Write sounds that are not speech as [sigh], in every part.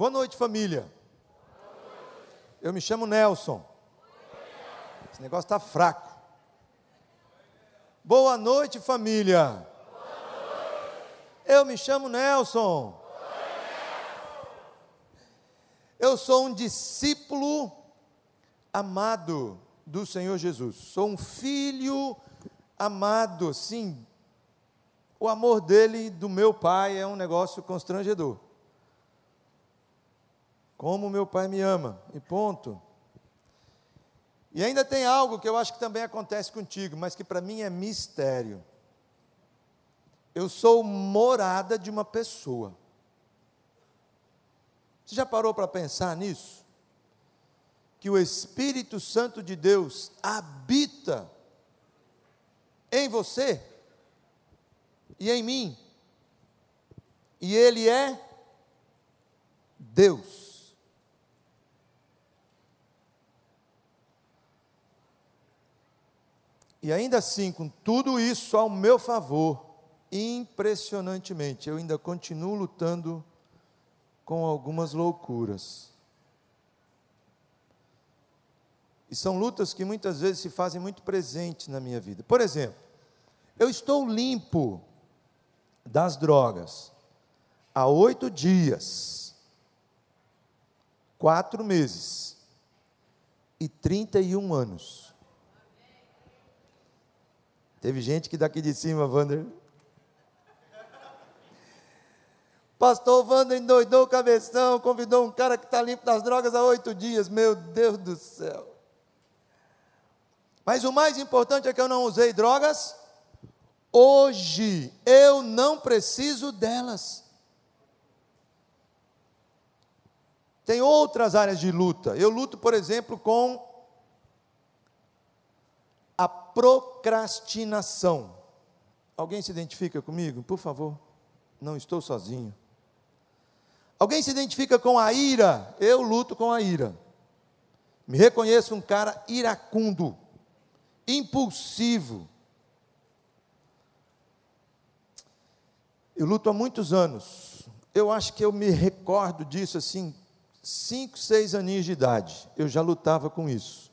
Boa noite, família. Eu me chamo Nelson. Esse negócio está fraco. Boa noite, família. Eu me chamo Nelson. Eu sou um discípulo amado do Senhor Jesus. Sou um filho amado, sim. O amor dele, do meu pai, é um negócio constrangedor. Como meu pai me ama, e ponto. E ainda tem algo que eu acho que também acontece contigo, mas que para mim é mistério. Eu sou morada de uma pessoa. Você já parou para pensar nisso? Que o Espírito Santo de Deus habita em você e em mim. E Ele é Deus. E ainda assim, com tudo isso ao meu favor, impressionantemente, eu ainda continuo lutando com algumas loucuras. E são lutas que muitas vezes se fazem muito presentes na minha vida. Por exemplo, eu estou limpo das drogas há oito dias, quatro meses e trinta e um anos. Teve gente que daqui de cima, Wander. Pastor Wander endoidou o cabeção, convidou um cara que está limpo das drogas há oito dias. Meu Deus do céu. Mas o mais importante é que eu não usei drogas. Hoje eu não preciso delas. Tem outras áreas de luta. Eu luto, por exemplo, com procrastinação. Alguém se identifica comigo? Por favor. Não estou sozinho. Alguém se identifica com a ira? Eu luto com a ira. Me reconheço um cara iracundo, impulsivo. Eu luto há muitos anos. Eu acho que eu me recordo disso assim, cinco, seis aninhos de idade. Eu já lutava com isso,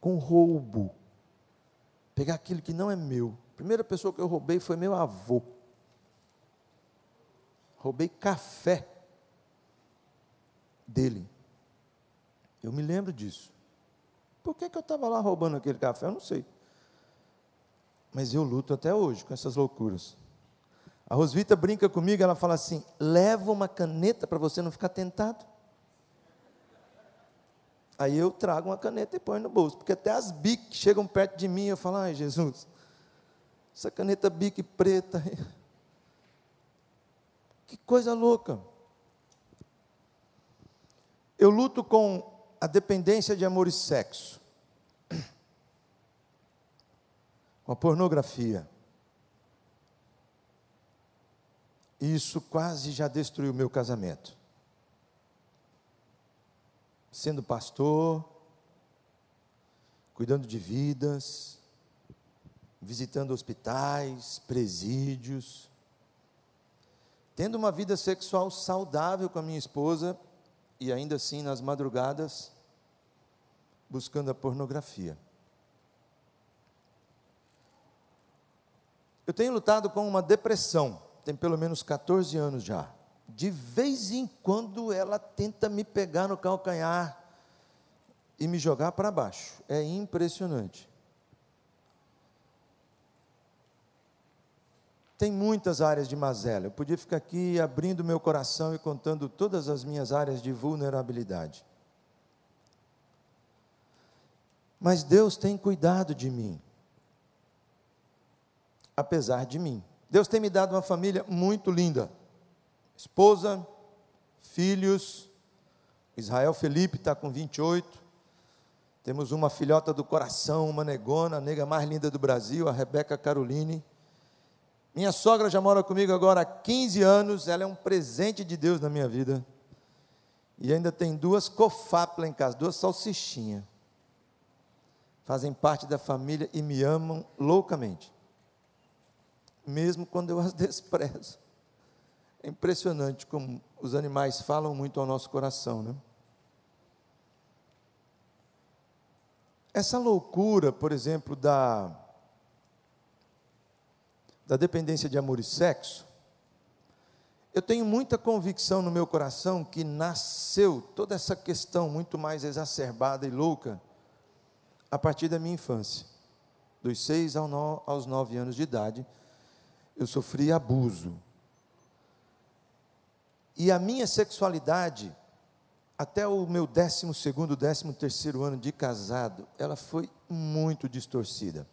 com roubo pegar aquilo que não é meu. A primeira pessoa que eu roubei foi meu avô. Roubei café dele. Eu me lembro disso. Por que, que eu estava lá roubando aquele café? Eu não sei. Mas eu luto até hoje com essas loucuras. A Rosvita brinca comigo, ela fala assim: leva uma caneta para você não ficar tentado. Aí eu trago uma caneta e ponho no bolso, porque até as BIC chegam perto de mim e eu falo, ai Jesus, essa caneta BIC preta, [laughs] que coisa louca. Eu luto com a dependência de amor e sexo, [clears throat] com a pornografia. Isso quase já destruiu meu casamento sendo pastor, cuidando de vidas, visitando hospitais, presídios, tendo uma vida sexual saudável com a minha esposa e ainda assim nas madrugadas buscando a pornografia. Eu tenho lutado com uma depressão, tem pelo menos 14 anos já de vez em quando ela tenta me pegar no calcanhar e me jogar para baixo. É impressionante. Tem muitas áreas de mazela. Eu podia ficar aqui abrindo meu coração e contando todas as minhas áreas de vulnerabilidade. Mas Deus tem cuidado de mim. Apesar de mim. Deus tem me dado uma família muito linda esposa, filhos. Israel Felipe está com 28. Temos uma filhota do coração, uma negona, a nega mais linda do Brasil, a Rebeca Caroline. Minha sogra já mora comigo agora há 15 anos, ela é um presente de Deus na minha vida. E ainda tem duas cofap lá em casa, duas salsichinhas. Fazem parte da família e me amam loucamente. Mesmo quando eu as [laughs] desprezo. É impressionante como os animais falam muito ao nosso coração, né? Essa loucura, por exemplo, da, da dependência de amor e sexo, eu tenho muita convicção no meu coração que nasceu toda essa questão muito mais exacerbada e louca a partir da minha infância. Dos seis aos nove anos de idade, eu sofri abuso. E a minha sexualidade até o meu décimo segundo, décimo terceiro ano de casado, ela foi muito distorcida.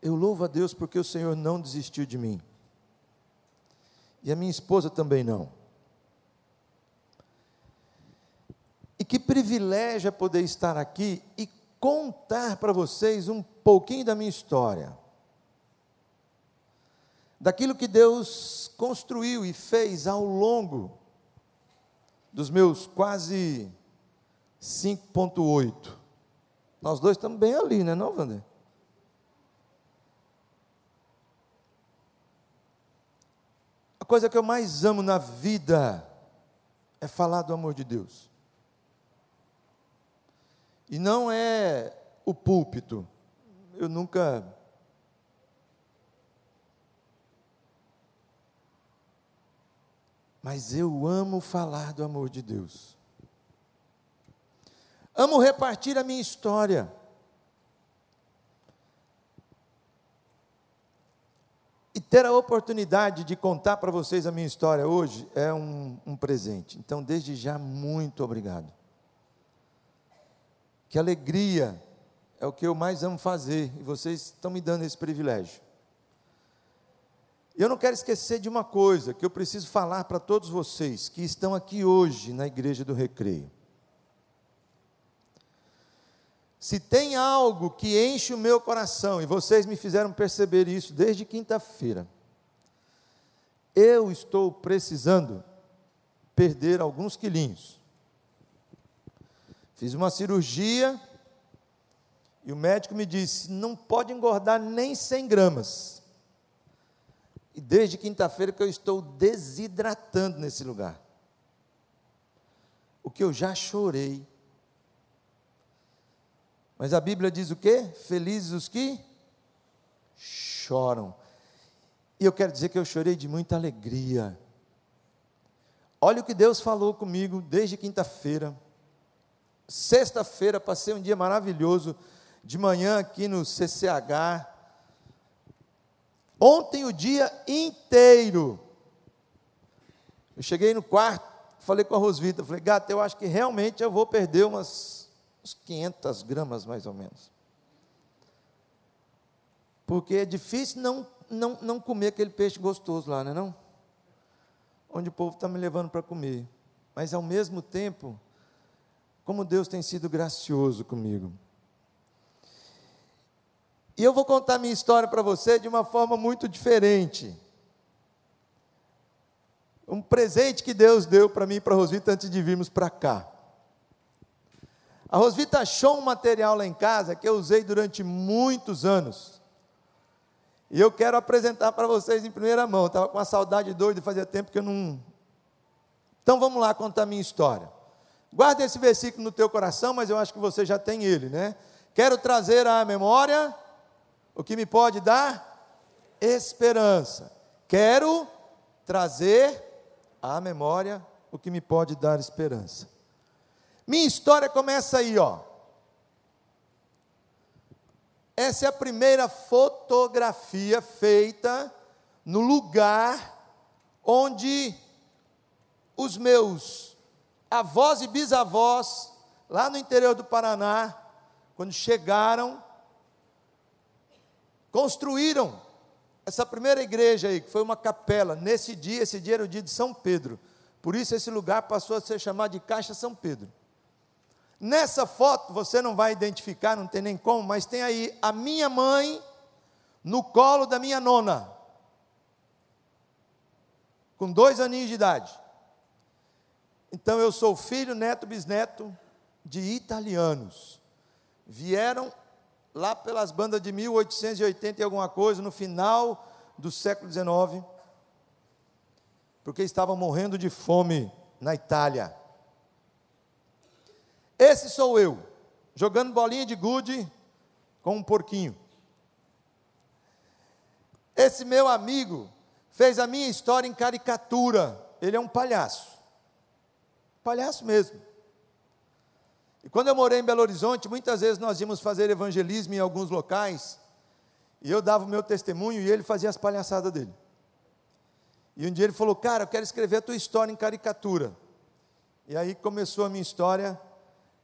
Eu louvo a Deus porque o Senhor não desistiu de mim. E a minha esposa também não. E que privilégio é poder estar aqui e contar para vocês um pouquinho da minha história daquilo que Deus construiu e fez ao longo dos meus quase 5,8. Nós dois estamos bem ali, né, não, Wander? A coisa que eu mais amo na vida é falar do amor de Deus. E não é o púlpito. Eu nunca mas eu amo falar do amor de Deus. Amo repartir a minha história. E ter a oportunidade de contar para vocês a minha história hoje é um, um presente. Então, desde já, muito obrigado. Que alegria é o que eu mais amo fazer e vocês estão me dando esse privilégio. Eu não quero esquecer de uma coisa que eu preciso falar para todos vocês que estão aqui hoje na Igreja do Recreio. Se tem algo que enche o meu coração, e vocês me fizeram perceber isso desde quinta-feira, eu estou precisando perder alguns quilinhos. Fiz uma cirurgia e o médico me disse: não pode engordar nem 100 gramas. E desde quinta-feira que eu estou desidratando nesse lugar. O que eu já chorei. Mas a Bíblia diz o quê? Felizes os que choram. E eu quero dizer que eu chorei de muita alegria. Olha o que Deus falou comigo desde quinta-feira. Sexta-feira passei um dia maravilhoso de manhã aqui no CCH Ontem o dia inteiro. Eu cheguei no quarto, falei com a Rosvita, falei, gata, eu acho que realmente eu vou perder umas, umas 500 gramas mais ou menos. Porque é difícil não, não, não comer aquele peixe gostoso lá, não é não? Onde o povo está me levando para comer. Mas ao mesmo tempo, como Deus tem sido gracioso comigo. E eu vou contar minha história para você de uma forma muito diferente. Um presente que Deus deu para mim e para a Rosvita antes de virmos para cá. A Rosvita achou um material lá em casa que eu usei durante muitos anos. E eu quero apresentar para vocês em primeira mão. Estava com uma saudade doida, fazia tempo que eu não. Então vamos lá contar minha história. Guarda esse versículo no teu coração, mas eu acho que você já tem ele, né? Quero trazer à memória o que me pode dar esperança. Quero trazer à memória o que me pode dar esperança. Minha história começa aí, ó. Essa é a primeira fotografia feita no lugar onde os meus avós e bisavós, lá no interior do Paraná, quando chegaram, construíram essa primeira igreja aí, que foi uma capela, nesse dia, esse dia era o dia de São Pedro. Por isso esse lugar passou a ser chamado de Caixa São Pedro. Nessa foto, você não vai identificar, não tem nem como, mas tem aí a minha mãe no colo da minha nona, com dois aninhos de idade. Então eu sou filho, neto, bisneto de italianos. Vieram lá pelas bandas de 1880 e alguma coisa, no final do século XIX, porque estavam morrendo de fome na Itália. Esse sou eu, jogando bolinha de gude com um porquinho. Esse meu amigo fez a minha história em caricatura. Ele é um palhaço. Palhaço mesmo. E quando eu morei em Belo Horizonte, muitas vezes nós íamos fazer evangelismo em alguns locais, e eu dava o meu testemunho e ele fazia as palhaçadas dele. E um dia ele falou: Cara, eu quero escrever a tua história em caricatura. E aí começou a minha história,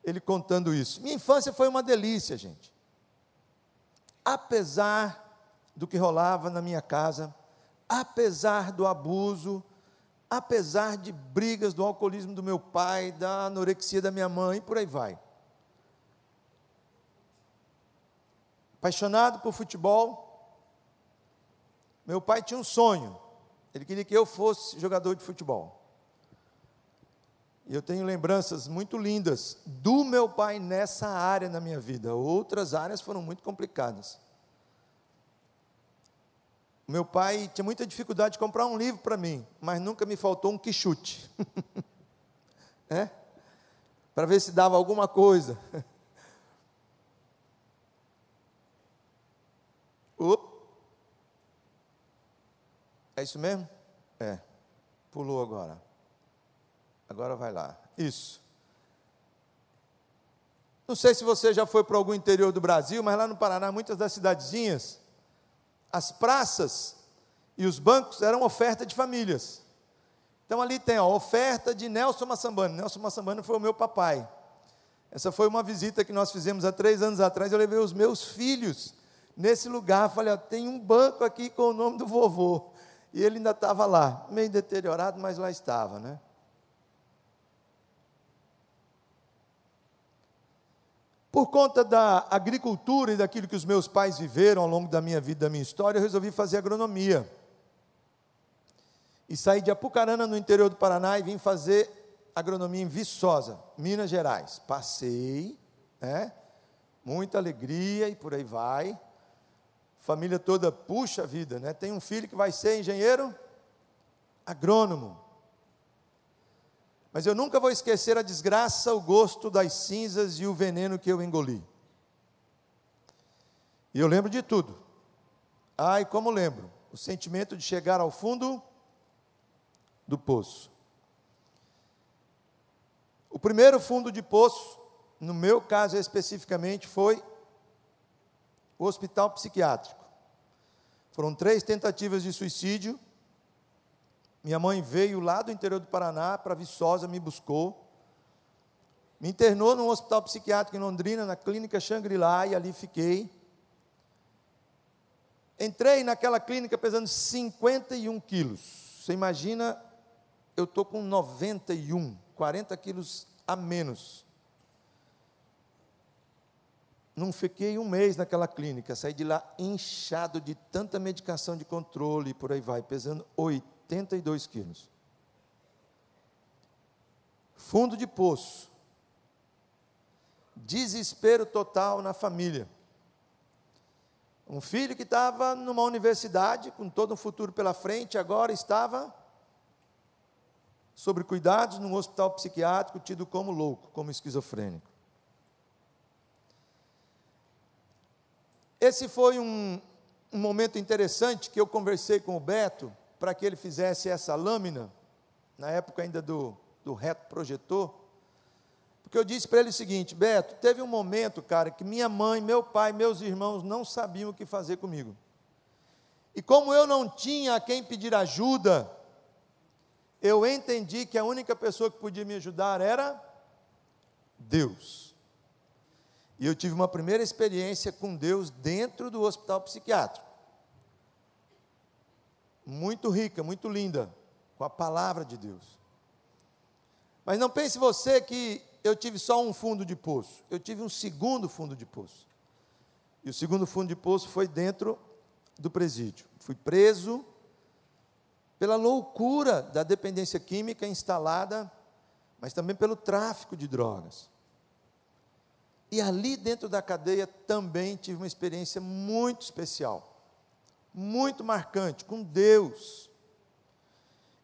ele contando isso. Minha infância foi uma delícia, gente. Apesar do que rolava na minha casa, apesar do abuso, apesar de brigas do alcoolismo do meu pai, da anorexia da minha mãe, por aí vai. Apaixonado por futebol, meu pai tinha um sonho, ele queria que eu fosse jogador de futebol. E eu tenho lembranças muito lindas do meu pai nessa área na minha vida. Outras áreas foram muito complicadas. Meu pai tinha muita dificuldade de comprar um livro para mim, mas nunca me faltou um quichute. [laughs] é? Para ver se dava alguma coisa. [laughs] É isso mesmo? É. Pulou agora. Agora vai lá. Isso. Não sei se você já foi para algum interior do Brasil, mas lá no Paraná, muitas das cidadezinhas, as praças e os bancos eram oferta de famílias. Então ali tem a oferta de Nelson Massambano. Nelson Massambano foi o meu papai. Essa foi uma visita que nós fizemos há três anos atrás. Eu levei os meus filhos nesse lugar. Falei, ó, tem um banco aqui com o nome do vovô. E ele ainda estava lá, meio deteriorado, mas lá estava, né? Por conta da agricultura e daquilo que os meus pais viveram ao longo da minha vida, da minha história, eu resolvi fazer agronomia. E saí de Apucarana, no interior do Paraná, e vim fazer agronomia em Viçosa, Minas Gerais. Passei, né? Muita alegria e por aí vai. Família toda, puxa vida, né? Tem um filho que vai ser engenheiro agrônomo. Mas eu nunca vou esquecer a desgraça, o gosto das cinzas e o veneno que eu engoli. E eu lembro de tudo. Ai, como lembro, o sentimento de chegar ao fundo do poço. O primeiro fundo de poço, no meu caso especificamente, foi o hospital psiquiátrico. Foram três tentativas de suicídio minha mãe veio lá do interior do Paraná para Viçosa, me buscou. Me internou num hospital psiquiátrico em Londrina, na clínica Shangri-La, e ali fiquei. Entrei naquela clínica pesando 51 quilos. Você imagina, eu estou com 91, 40 quilos a menos. Não fiquei um mês naquela clínica, saí de lá inchado de tanta medicação de controle e por aí vai, pesando 8. 82 quilos. Fundo de poço. Desespero total na família. Um filho que estava numa universidade, com todo um futuro pela frente, agora estava sobre cuidados num hospital psiquiátrico, tido como louco, como esquizofrênico. Esse foi um, um momento interessante que eu conversei com o Beto, para que ele fizesse essa lâmina, na época ainda do, do reto projetor, porque eu disse para ele o seguinte: Beto, teve um momento, cara, que minha mãe, meu pai, meus irmãos não sabiam o que fazer comigo. E como eu não tinha a quem pedir ajuda, eu entendi que a única pessoa que podia me ajudar era Deus. E eu tive uma primeira experiência com Deus dentro do hospital psiquiátrico muito rica, muito linda, com a palavra de Deus. Mas não pense você que eu tive só um fundo de poço, eu tive um segundo fundo de poço. E o segundo fundo de poço foi dentro do presídio. Fui preso pela loucura da dependência química instalada, mas também pelo tráfico de drogas. E ali dentro da cadeia também tive uma experiência muito especial muito marcante com Deus.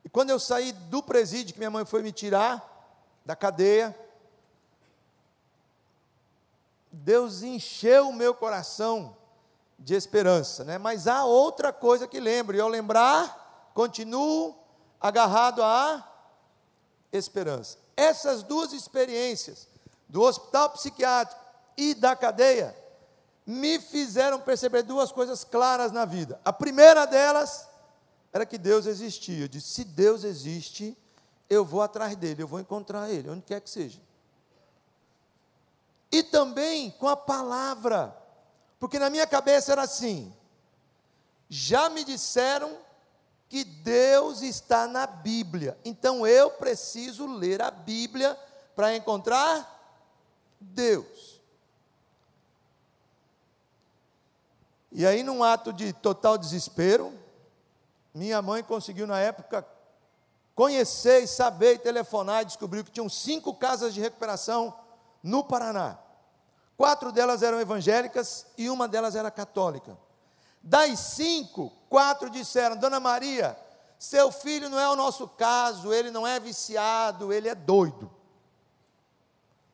E quando eu saí do presídio, que minha mãe foi me tirar da cadeia, Deus encheu o meu coração de esperança, né? Mas há outra coisa que lembro, e ao lembrar, continuo agarrado à esperança. Essas duas experiências, do hospital psiquiátrico e da cadeia, me fizeram perceber duas coisas claras na vida. A primeira delas era que Deus existia. Eu disse: se Deus existe, eu vou atrás dele, eu vou encontrar ele, onde quer que seja. E também com a palavra, porque na minha cabeça era assim: já me disseram que Deus está na Bíblia, então eu preciso ler a Bíblia para encontrar Deus. E aí, num ato de total desespero, minha mãe conseguiu, na época, conhecer e saber e telefonar e descobriu que tinham cinco casas de recuperação no Paraná. Quatro delas eram evangélicas e uma delas era católica. Das cinco, quatro disseram: Dona Maria, seu filho não é o nosso caso, ele não é viciado, ele é doido.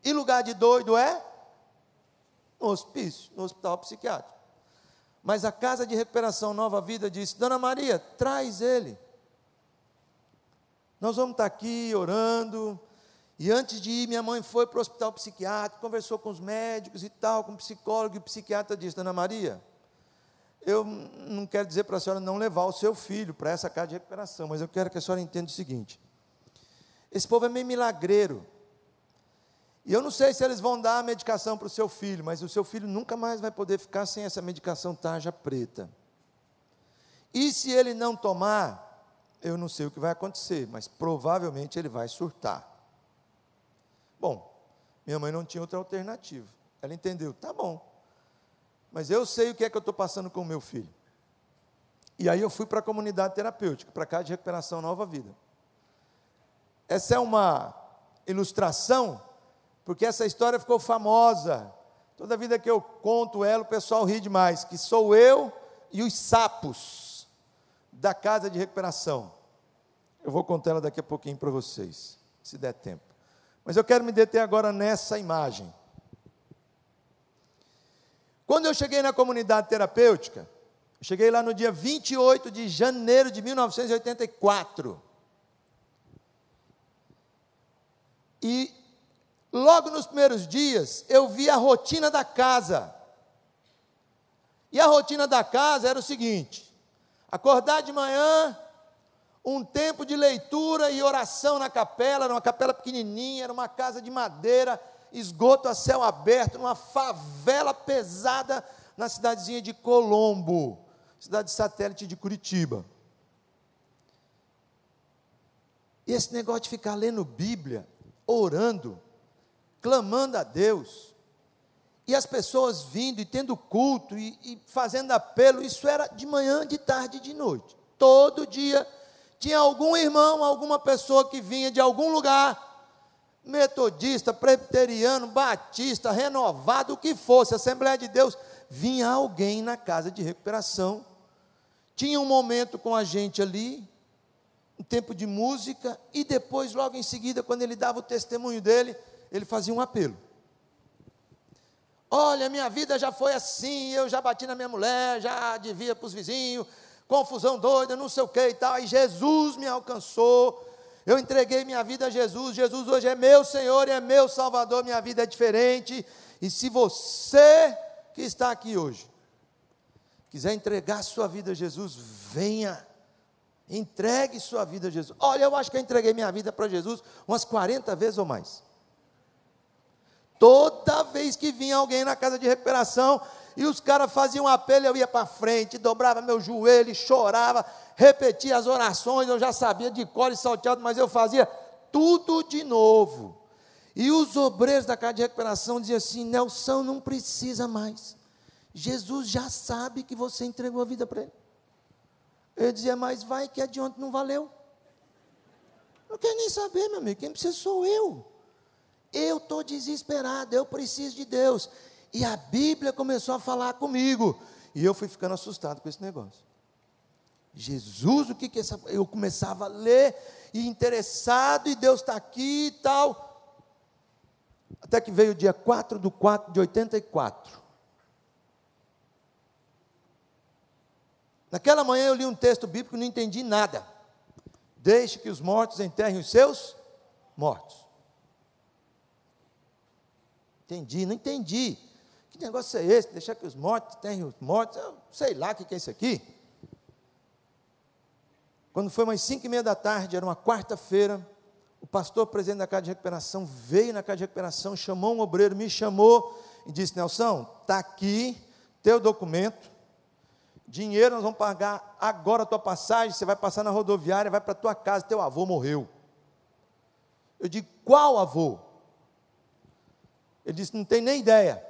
E lugar de doido é? No hospício, no hospital psiquiátrico. Mas a casa de recuperação Nova Vida disse: Dona Maria, traz ele. Nós vamos estar aqui orando. E antes de ir, minha mãe foi para o hospital psiquiátrico, conversou com os médicos e tal, com o psicólogo, e o psiquiatra disse: Dona Maria, eu não quero dizer para a senhora não levar o seu filho para essa casa de recuperação, mas eu quero que a senhora entenda o seguinte: esse povo é meio milagreiro. E eu não sei se eles vão dar a medicação para o seu filho, mas o seu filho nunca mais vai poder ficar sem essa medicação tarja preta. E se ele não tomar, eu não sei o que vai acontecer, mas provavelmente ele vai surtar. Bom, minha mãe não tinha outra alternativa. Ela entendeu, tá bom. Mas eu sei o que é que eu estou passando com o meu filho. E aí eu fui para a comunidade terapêutica, para cá de recuperação Nova Vida. Essa é uma ilustração porque essa história ficou famosa. Toda vida que eu conto ela, o pessoal ri demais, que sou eu e os sapos da casa de recuperação. Eu vou contar ela daqui a pouquinho para vocês, se der tempo. Mas eu quero me deter agora nessa imagem. Quando eu cheguei na comunidade terapêutica, cheguei lá no dia 28 de janeiro de 1984. E Logo nos primeiros dias, eu vi a rotina da casa. E a rotina da casa era o seguinte: acordar de manhã, um tempo de leitura e oração na capela, era uma capela pequenininha, era uma casa de madeira, esgoto a céu aberto, numa favela pesada na cidadezinha de Colombo, cidade satélite de Curitiba. E esse negócio de ficar lendo Bíblia, orando, clamando a Deus, e as pessoas vindo e tendo culto e, e, fazendo apelo, isso era de manhã, de tarde e de noite. Todo dia tinha algum irmão, alguma pessoa que vinha de algum lugar, metodista, presbiteriano, batista, renovado, o que fosse, Assembleia de Deus, vinha alguém na casa de recuperação. Tinha um momento com a gente ali, um tempo de música, e depois, logo em seguida, quando ele dava o testemunho dele, ele fazia um apelo. Olha, minha vida já foi assim, eu já bati na minha mulher, já devia para os vizinhos, confusão doida, não sei o que e tal. Aí Jesus me alcançou, eu entreguei minha vida a Jesus. Jesus hoje é meu Senhor e é meu Salvador, minha vida é diferente. E se você que está aqui hoje quiser entregar sua vida a Jesus, venha. Entregue sua vida a Jesus. Olha, eu acho que eu entreguei minha vida para Jesus umas 40 vezes ou mais. Toda vez que vinha alguém na casa de recuperação e os caras faziam apelo, eu ia para frente, dobrava meu joelho, chorava, repetia as orações, eu já sabia de cor e salteado, mas eu fazia tudo de novo. E os obreiros da casa de recuperação diziam assim: Nelson, não precisa mais. Jesus já sabe que você entregou a vida para ele. Eu dizia, mas vai que adiante não valeu. Não quer nem saber, meu amigo, quem precisa sou eu. Eu estou desesperado, eu preciso de Deus. E a Bíblia começou a falar comigo. E eu fui ficando assustado com esse negócio. Jesus, o que que essa. Eu começava a ler, e interessado, e Deus está aqui e tal. Até que veio o dia 4 de 4 de 84. Naquela manhã eu li um texto bíblico e não entendi nada. Deixe que os mortos enterrem os seus mortos. Entendi, não entendi. Que negócio é esse? Deixar que os mortos enterrem os mortos? Eu sei lá o que é isso aqui. Quando foi umas cinco e meia da tarde, era uma quarta-feira, o pastor presidente da casa de recuperação veio na casa de recuperação, chamou um obreiro, me chamou e disse: Nelson, está aqui teu documento, dinheiro nós vamos pagar agora a tua passagem, você vai passar na rodoviária, vai para tua casa, teu avô morreu. Eu digo: qual avô? Ele disse: não tem nem ideia.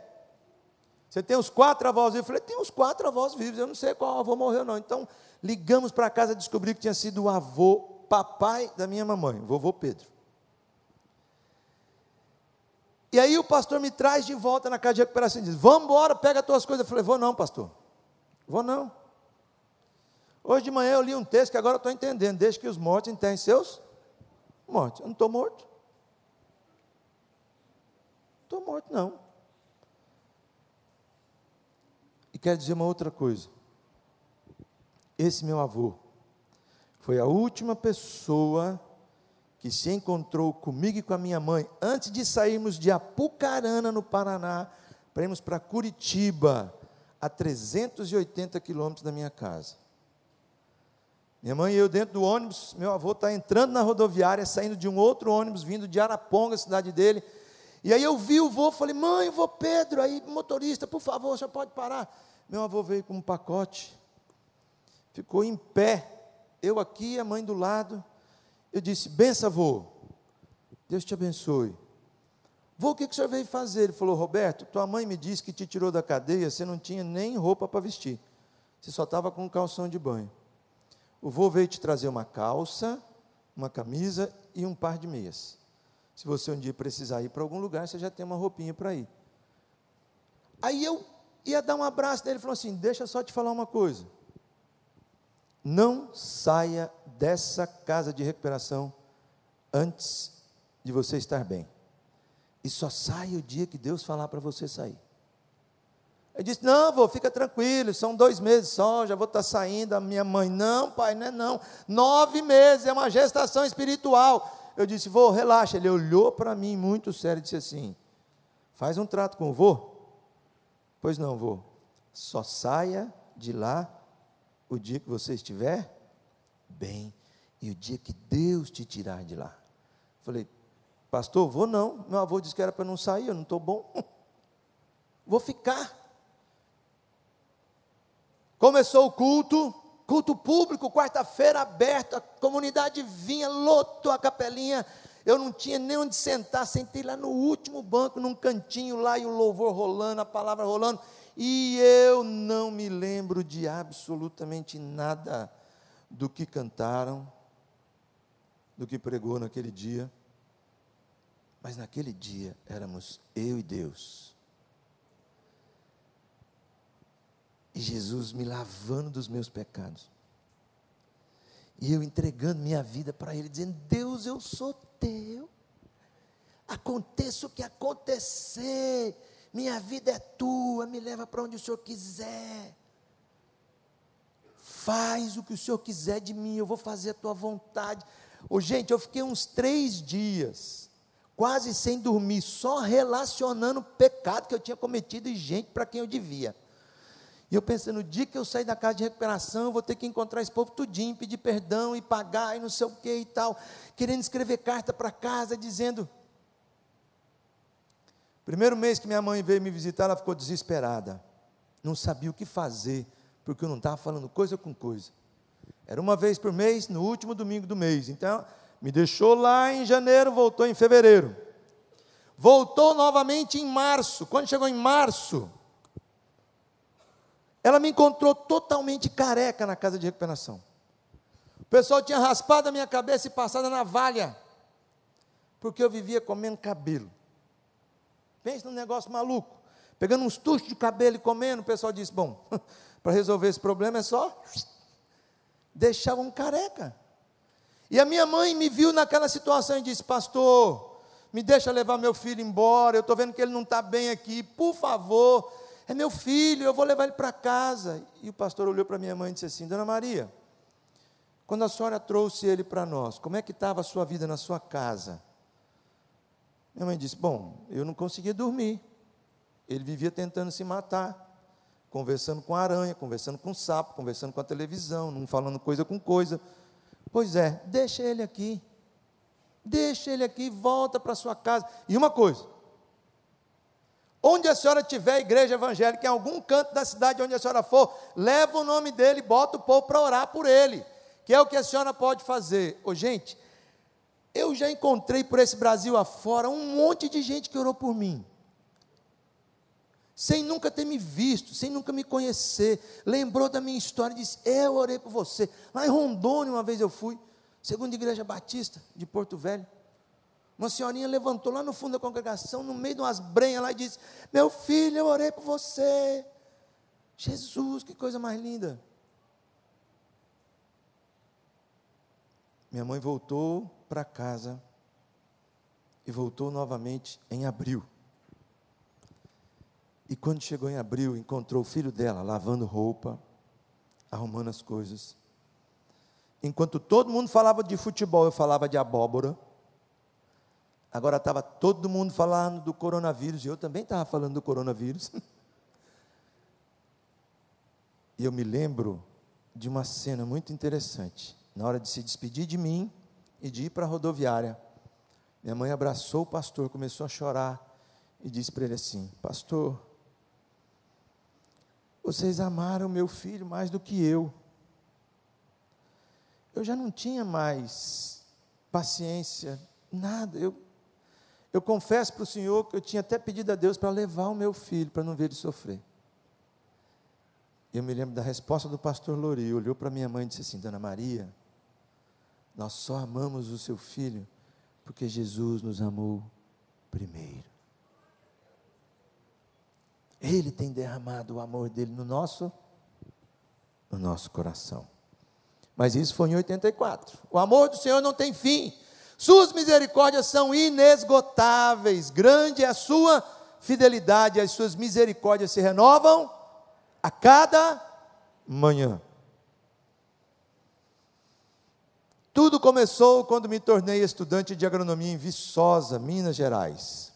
Você tem os quatro avós vivos? Eu falei: tem os quatro avós vivos, eu não sei qual avô morreu, não. Então, Ligamos para casa e descobri que tinha sido o avô, papai da minha mamãe, vovô Pedro. E aí o pastor me traz de volta na casa de recuperação e diz: Vamos embora, pega as tuas coisas. Eu falei: Vou não, pastor. Vou não. Hoje de manhã eu li um texto que agora estou entendendo. Deixa que os mortos enterrem seus mortos. Eu não estou morto. Estou morto, não. E quero dizer uma outra coisa. Esse meu avô foi a última pessoa que se encontrou comigo e com a minha mãe antes de sairmos de Apucarana, no Paraná, para irmos para Curitiba, a 380 quilômetros da minha casa. Minha mãe e eu dentro do ônibus, meu avô está entrando na rodoviária, saindo de um outro ônibus, vindo de Araponga, cidade dele. E aí eu vi o vô, falei, mãe, vô Pedro, aí motorista, por favor, o senhor pode parar. Meu avô veio com um pacote ficou em pé, eu aqui, a mãe do lado. Eu disse: Bença, avô, Deus te abençoe. Vô, o que, que o senhor veio fazer? Ele falou: Roberto, tua mãe me disse que te tirou da cadeia, você não tinha nem roupa para vestir, você só estava com um calção de banho. O vô veio te trazer uma calça, uma camisa e um par de meias. Se você um dia precisar ir para algum lugar, você já tem uma roupinha para ir. Aí eu ia dar um abraço nele e falou assim: Deixa só te falar uma coisa. Não saia dessa casa de recuperação antes de você estar bem. E só saia o dia que Deus falar para você sair. Ele disse: Não, vô, fica tranquilo, são dois meses só, já vou estar saindo. A minha mãe, não, pai, não é não. Nove meses, é uma gestação espiritual. Eu disse: Vô, relaxa. Ele olhou para mim muito sério e disse assim: Faz um trato com o vô? Pois não, vô. Só saia de lá o dia que você estiver bem e o dia que Deus te tirar de lá. Falei, pastor, vou não. Meu avô disse que era para não sair, eu não estou bom. [laughs] Vou ficar. Começou o culto, culto público, quarta-feira aberto, a comunidade vinha, lotou a capelinha. Eu não tinha nem onde sentar, sentei lá no último banco, num cantinho lá, e o louvor rolando, a palavra rolando e eu não me lembro de absolutamente nada do que cantaram, do que pregou naquele dia. Mas naquele dia éramos eu e Deus. E Jesus me lavando dos meus pecados. E eu entregando minha vida para Ele, dizendo: Deus, eu sou teu. Aconteça o que acontecer, minha vida é tua, me leva para onde o Senhor quiser. Faz o que o Senhor quiser de mim, eu vou fazer a tua vontade. Ô, gente, eu fiquei uns três dias, quase sem dormir, só relacionando o pecado que eu tinha cometido e gente para quem eu devia. E eu pensei, no dia que eu sair da casa de recuperação, eu vou ter que encontrar esse povo tudinho, pedir perdão e pagar e não sei o que e tal, querendo escrever carta para casa, dizendo, Primeiro mês que minha mãe veio me visitar, ela ficou desesperada. Não sabia o que fazer, porque eu não estava falando coisa com coisa. Era uma vez por mês, no último domingo do mês. Então, me deixou lá em janeiro, voltou em fevereiro. Voltou novamente em março. Quando chegou em março, ela me encontrou totalmente careca na casa de recuperação. O pessoal tinha raspado a minha cabeça e passado a navalha, porque eu vivia comendo cabelo. Pensa num negócio maluco. Pegando uns tuchos de cabelo e comendo, o pessoal disse: bom, [laughs] para resolver esse problema é só deixavam careca. E a minha mãe me viu naquela situação e disse: Pastor, me deixa levar meu filho embora, eu estou vendo que ele não está bem aqui, por favor, é meu filho, eu vou levar ele para casa. E o pastor olhou para minha mãe e disse assim: Dona Maria, quando a senhora trouxe ele para nós, como é que estava a sua vida na sua casa? Minha mãe disse: Bom, eu não conseguia dormir. Ele vivia tentando se matar, conversando com a aranha, conversando com o sapo, conversando com a televisão, não falando coisa com coisa. Pois é, deixa ele aqui. Deixa ele aqui, volta para sua casa. E uma coisa: onde a senhora tiver igreja evangélica, em algum canto da cidade onde a senhora for, leva o nome dele, bota o povo para orar por ele, que é o que a senhora pode fazer. Ô, gente, eu já encontrei por esse Brasil afora um monte de gente que orou por mim sem nunca ter me visto, sem nunca me conhecer, lembrou da minha história e disse: Eu orei por você. Lá em Rondônia, uma vez eu fui, segunda igreja batista de Porto Velho. Uma senhorinha levantou lá no fundo da congregação, no meio de umas brenhas lá, e disse: Meu filho, eu orei por você. Jesus, que coisa mais linda. Minha mãe voltou para casa e voltou novamente em abril. E quando chegou em abril, encontrou o filho dela lavando roupa, arrumando as coisas. Enquanto todo mundo falava de futebol, eu falava de abóbora. Agora estava todo mundo falando do coronavírus, e eu também estava falando do coronavírus. [laughs] e eu me lembro de uma cena muito interessante. Na hora de se despedir de mim e de ir para a rodoviária, minha mãe abraçou o pastor, começou a chorar e disse para ele assim: Pastor, vocês amaram meu filho mais do que eu. Eu já não tinha mais paciência, nada. Eu, eu confesso para o Senhor que eu tinha até pedido a Deus para levar o meu filho, para não ver ele sofrer. Eu me lembro da resposta do pastor Lori, olhou para minha mãe e disse assim: Dona Maria, nós só amamos o seu filho porque Jesus nos amou primeiro. Ele tem derramado o amor dele no nosso no nosso coração. Mas isso foi em 84. O amor do Senhor não tem fim. Suas misericórdias são inesgotáveis. Grande é a sua fidelidade, as suas misericórdias se renovam a cada manhã. Tudo começou quando me tornei estudante de agronomia em Viçosa, Minas Gerais.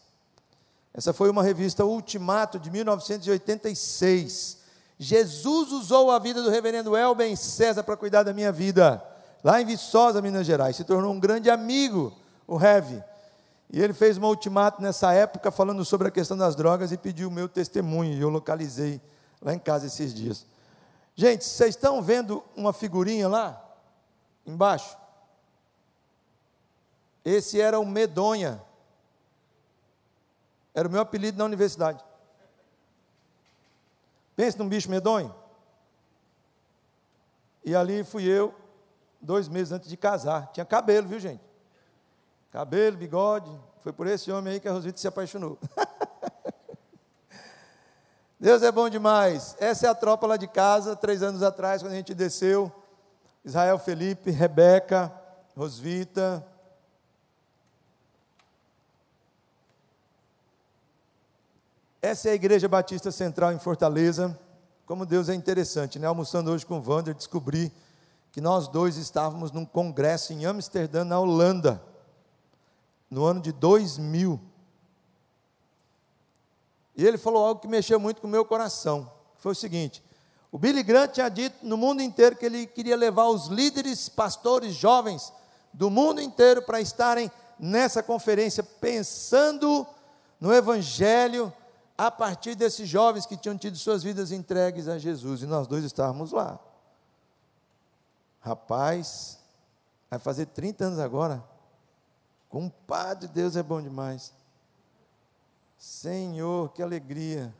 Essa foi uma revista Ultimato de 1986. Jesus usou a vida do reverendo Elben César para cuidar da minha vida, lá em Viçosa, Minas Gerais. Se tornou um grande amigo, o Heavy. E ele fez uma ultimato nessa época falando sobre a questão das drogas e pediu o meu testemunho. E eu localizei lá em casa esses dias. Gente, vocês estão vendo uma figurinha lá? Embaixo? Esse era o Medonha. Era o meu apelido na universidade. Pense num bicho medonho. E ali fui eu, dois meses antes de casar. Tinha cabelo, viu, gente? Cabelo, bigode. Foi por esse homem aí que a Rosita se apaixonou. [laughs] Deus é bom demais. Essa é a tropa lá de casa, três anos atrás, quando a gente desceu. Israel Felipe, Rebeca, Rosvita, Essa é a Igreja Batista Central em Fortaleza. Como Deus é interessante, né? Almoçando hoje com o Wander, descobri que nós dois estávamos num congresso em Amsterdã, na Holanda, no ano de 2000. E ele falou algo que mexeu muito com o meu coração. Foi o seguinte: o Billy Graham tinha dito no mundo inteiro que ele queria levar os líderes, pastores jovens do mundo inteiro para estarem nessa conferência, pensando no Evangelho a partir desses jovens que tinham tido suas vidas entregues a Jesus, e nós dois estávamos lá. Rapaz, vai fazer 30 anos agora. Compadre, Deus é bom demais. Senhor, que alegria.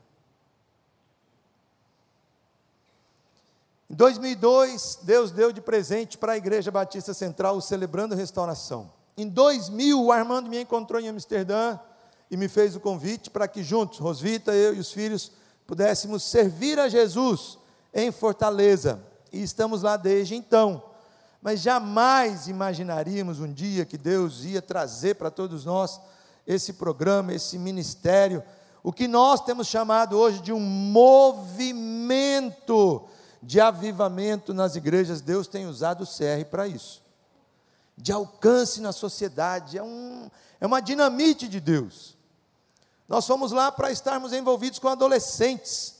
Em 2002, Deus deu de presente para a Igreja Batista Central Celebrando Restauração. Em 2000, o Armando me encontrou em Amsterdã e me fez o convite para que juntos, Rosvita, eu e os filhos, pudéssemos servir a Jesus em Fortaleza. E estamos lá desde então. mas jamais imaginaríamos um dia que Deus ia trazer para todos nós esse programa, esse ministério, o que nós temos chamado hoje de um movimento de avivamento nas igrejas. Deus tem usado o CR para isso, de alcance na sociedade, é, um, é uma dinamite de Deus. Nós fomos lá para estarmos envolvidos com adolescentes.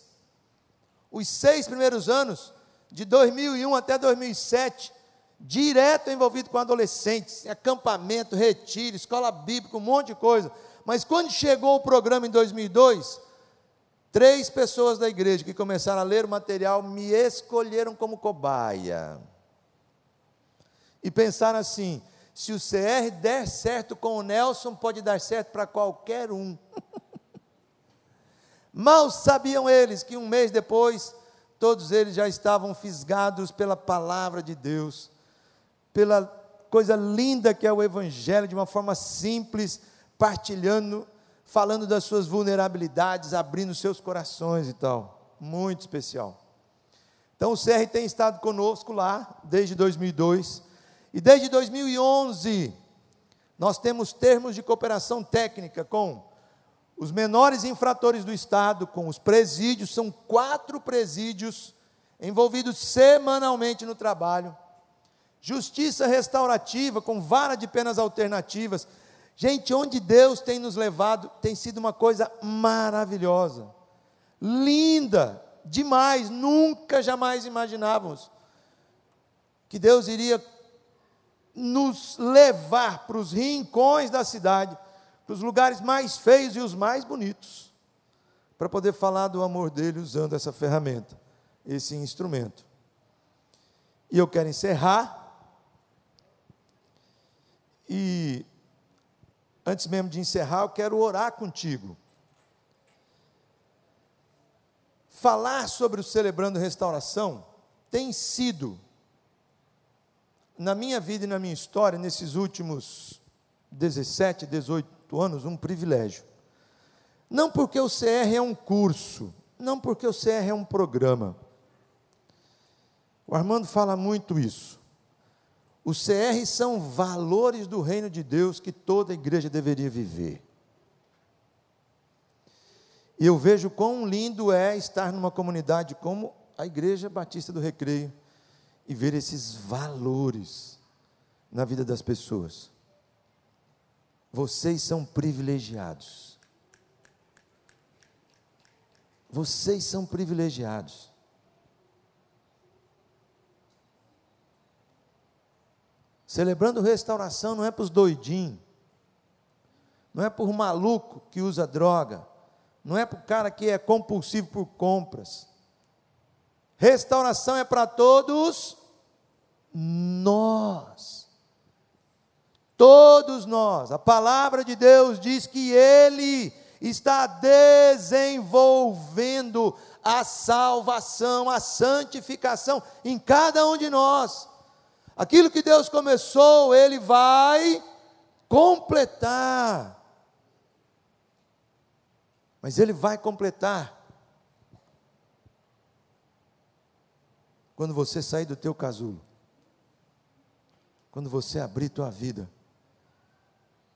Os seis primeiros anos, de 2001 até 2007, direto envolvido com adolescentes, acampamento, retiro, escola bíblica, um monte de coisa. Mas quando chegou o programa em 2002, três pessoas da igreja que começaram a ler o material me escolheram como cobaia. E pensaram assim: se o CR der certo com o Nelson, pode dar certo para qualquer um. [laughs] Mal sabiam eles que um mês depois, todos eles já estavam fisgados pela palavra de Deus pela coisa linda que é o Evangelho, de uma forma simples, partilhando, falando das suas vulnerabilidades, abrindo seus corações e tal. Muito especial. Então o CR tem estado conosco lá desde 2002 e desde 2011 nós temos termos de cooperação técnica com os menores infratores do Estado, com os presídios, são quatro presídios envolvidos semanalmente no trabalho justiça restaurativa, com vara de penas alternativas. Gente, onde Deus tem nos levado tem sido uma coisa maravilhosa, linda, demais, nunca jamais imaginávamos que Deus iria nos levar para os rincões da cidade, os lugares mais feios e os mais bonitos, para poder falar do amor dele usando essa ferramenta, esse instrumento. E eu quero encerrar e antes mesmo de encerrar, eu quero orar contigo. Falar sobre o Celebrando Restauração tem sido, na minha vida e na minha história, nesses últimos 17, 18 anos, um privilégio. Não porque o CR é um curso, não porque o CR é um programa. O Armando fala muito isso. Os CR são valores do reino de Deus que toda igreja deveria viver. E eu vejo quão lindo é estar numa comunidade como a Igreja Batista do Recreio e ver esses valores na vida das pessoas. Vocês são privilegiados. Vocês são privilegiados. Celebrando restauração não é para os doidinhos, não é para o maluco que usa droga, não é para o cara que é compulsivo por compras. Restauração é para todos nós. Todos nós. A palavra de Deus diz que Ele está desenvolvendo a salvação, a santificação em cada um de nós. Aquilo que Deus começou, Ele vai completar. Mas Ele vai completar. Quando você sair do teu casulo, quando você abrir tua vida,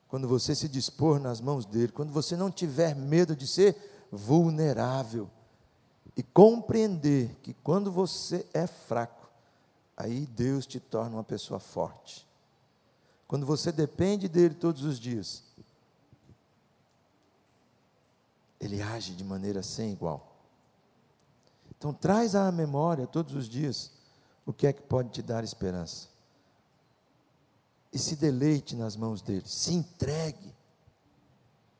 quando você se dispor nas mãos dele, quando você não tiver medo de ser vulnerável e compreender que quando você é fraco, aí Deus te torna uma pessoa forte. Quando você depende dele todos os dias, ele age de maneira sem igual. Então traz à memória todos os dias o que é que pode te dar esperança. E se deleite nas mãos dele, se entregue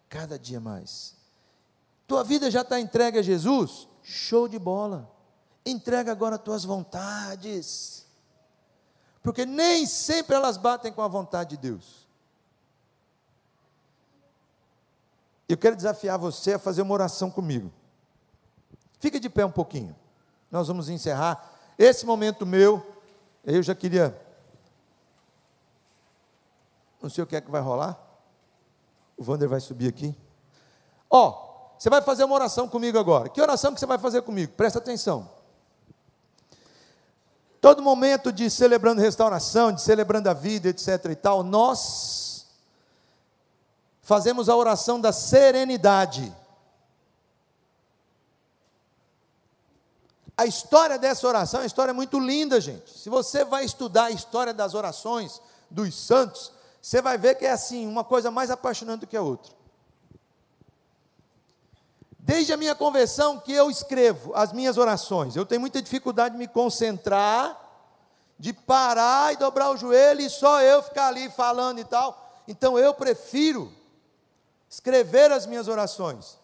cada dia mais. Tua vida já está entregue a Jesus? Show de bola. Entrega agora tuas vontades porque nem sempre elas batem com a vontade de Deus. Eu quero desafiar você a fazer uma oração comigo. Fica de pé um pouquinho. Nós vamos encerrar esse momento meu. Eu já queria. Não sei o que é que vai rolar. O Wander vai subir aqui. Ó, oh, você vai fazer uma oração comigo agora. Que oração que você vai fazer comigo? Presta atenção. Todo momento de celebrando restauração, de celebrando a vida, etc e tal, nós fazemos a oração da serenidade. A história dessa oração é uma história muito linda, gente. Se você vai estudar a história das orações dos santos, você vai ver que é assim, uma coisa mais apaixonante do que a outra. Desde a minha conversão que eu escrevo as minhas orações, eu tenho muita dificuldade de me concentrar, de parar e dobrar o joelho e só eu ficar ali falando e tal. Então eu prefiro escrever as minhas orações.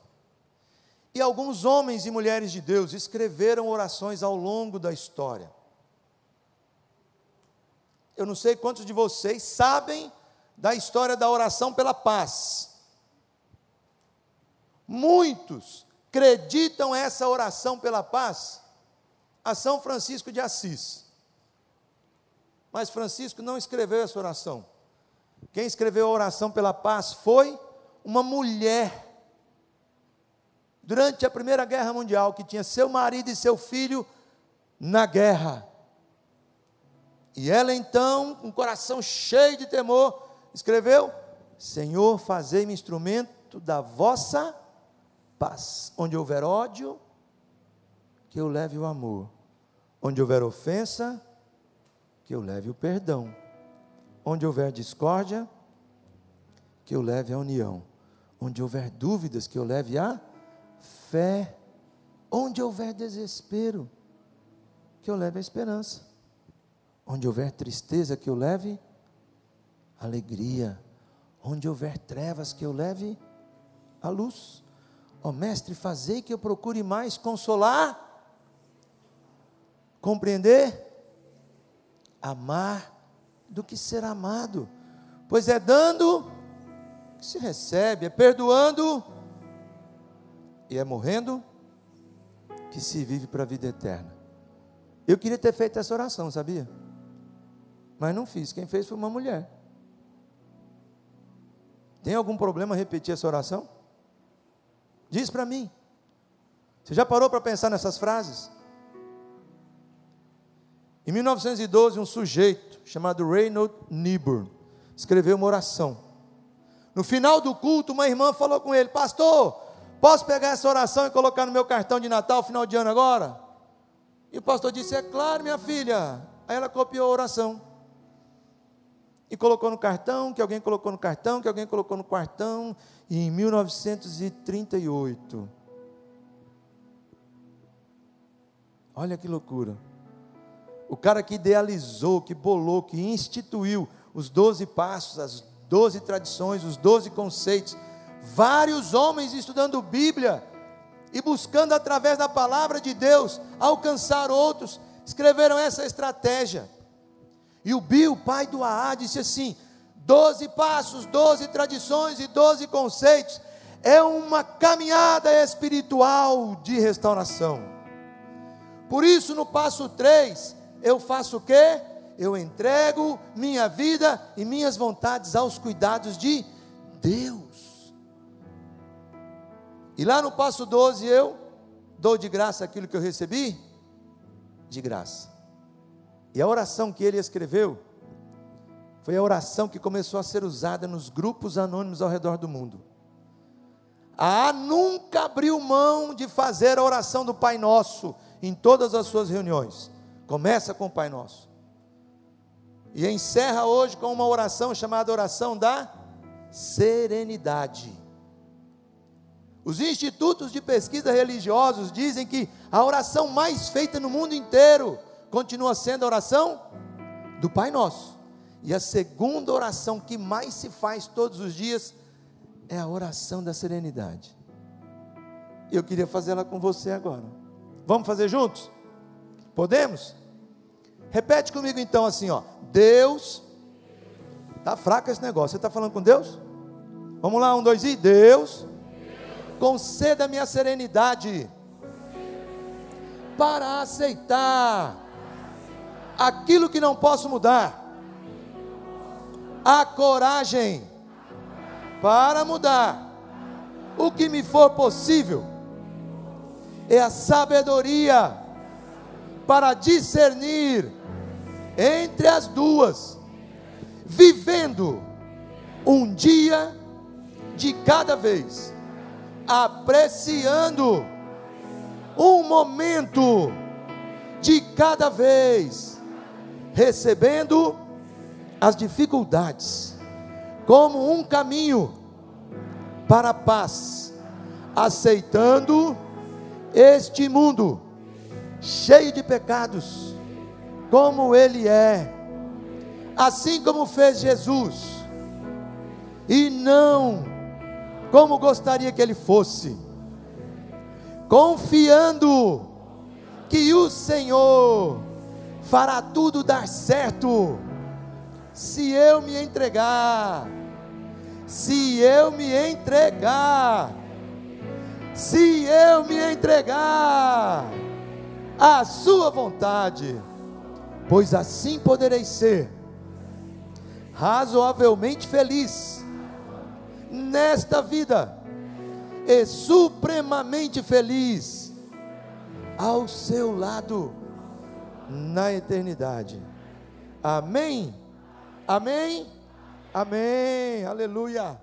E alguns homens e mulheres de Deus escreveram orações ao longo da história. Eu não sei quantos de vocês sabem da história da oração pela paz. Muitos acreditam essa oração pela paz a São Francisco de Assis. Mas Francisco não escreveu essa oração. Quem escreveu a oração pela paz foi uma mulher durante a Primeira Guerra Mundial, que tinha seu marido e seu filho na guerra. E ela então, com o coração cheio de temor, escreveu: Senhor, fazei-me instrumento da vossa paz. Onde houver ódio, que eu leve o amor. Onde houver ofensa, que eu leve o perdão. Onde houver discórdia, que eu leve a união. Onde houver dúvidas, que eu leve a fé. Onde houver desespero, que eu leve a esperança. Onde houver tristeza, que eu leve alegria. Onde houver trevas, que eu leve a luz. Ó oh, mestre, fazei que eu procure mais consolar, compreender, amar do que ser amado. Pois é dando que se recebe, é perdoando e é morrendo que se vive para a vida eterna. Eu queria ter feito essa oração, sabia? Mas não fiz. Quem fez foi uma mulher. Tem algum problema repetir essa oração? Diz para mim. Você já parou para pensar nessas frases? Em 1912, um sujeito chamado Reynold Niebuhr escreveu uma oração. No final do culto, uma irmã falou com ele: Pastor, Posso pegar essa oração e colocar no meu cartão de Natal, final de ano agora? E o pastor disse: É claro, minha filha. Aí ela copiou a oração. E colocou no cartão, que alguém colocou no cartão, que alguém colocou no cartão. E em 1938. Olha que loucura. O cara que idealizou, que bolou, que instituiu os doze passos, as doze tradições, os doze conceitos vários homens estudando Bíblia e buscando através da palavra de Deus alcançar outros, escreveram essa estratégia. E o Bill, pai do AA, disse assim: doze passos, doze tradições e doze conceitos, é uma caminhada espiritual de restauração. Por isso, no passo 3, eu faço o quê? Eu entrego minha vida e minhas vontades aos cuidados de Deus. E lá no passo 12 eu dou de graça aquilo que eu recebi, de graça. E a oração que ele escreveu foi a oração que começou a ser usada nos grupos anônimos ao redor do mundo. A nunca abriu mão de fazer a oração do Pai Nosso em todas as suas reuniões. Começa com o Pai Nosso. E encerra hoje com uma oração chamada oração da serenidade. Os institutos de pesquisa religiosos dizem que a oração mais feita no mundo inteiro continua sendo a oração do Pai Nosso. E a segunda oração que mais se faz todos os dias é a oração da serenidade. Eu queria fazê-la com você agora. Vamos fazer juntos? Podemos? Repete comigo então assim, ó. Deus. Tá fraco esse negócio. Você está falando com Deus? Vamos lá, um, dois e Deus conceda-me a serenidade para aceitar aquilo que não posso mudar, a coragem para mudar. O que me for possível, é a sabedoria para discernir entre as duas, vivendo um dia de cada vez, apreciando um momento de cada vez, recebendo as dificuldades como um caminho para a paz, aceitando este mundo cheio de pecados, como ele é, assim como fez Jesus, e não como gostaria que ele fosse, confiando que o Senhor fará tudo dar certo, se eu me entregar, se eu me entregar, se eu me entregar à Sua vontade, pois assim poderei ser razoavelmente feliz nesta vida e supremamente feliz ao seu lado na eternidade. Amém? Amém? Amém. Aleluia.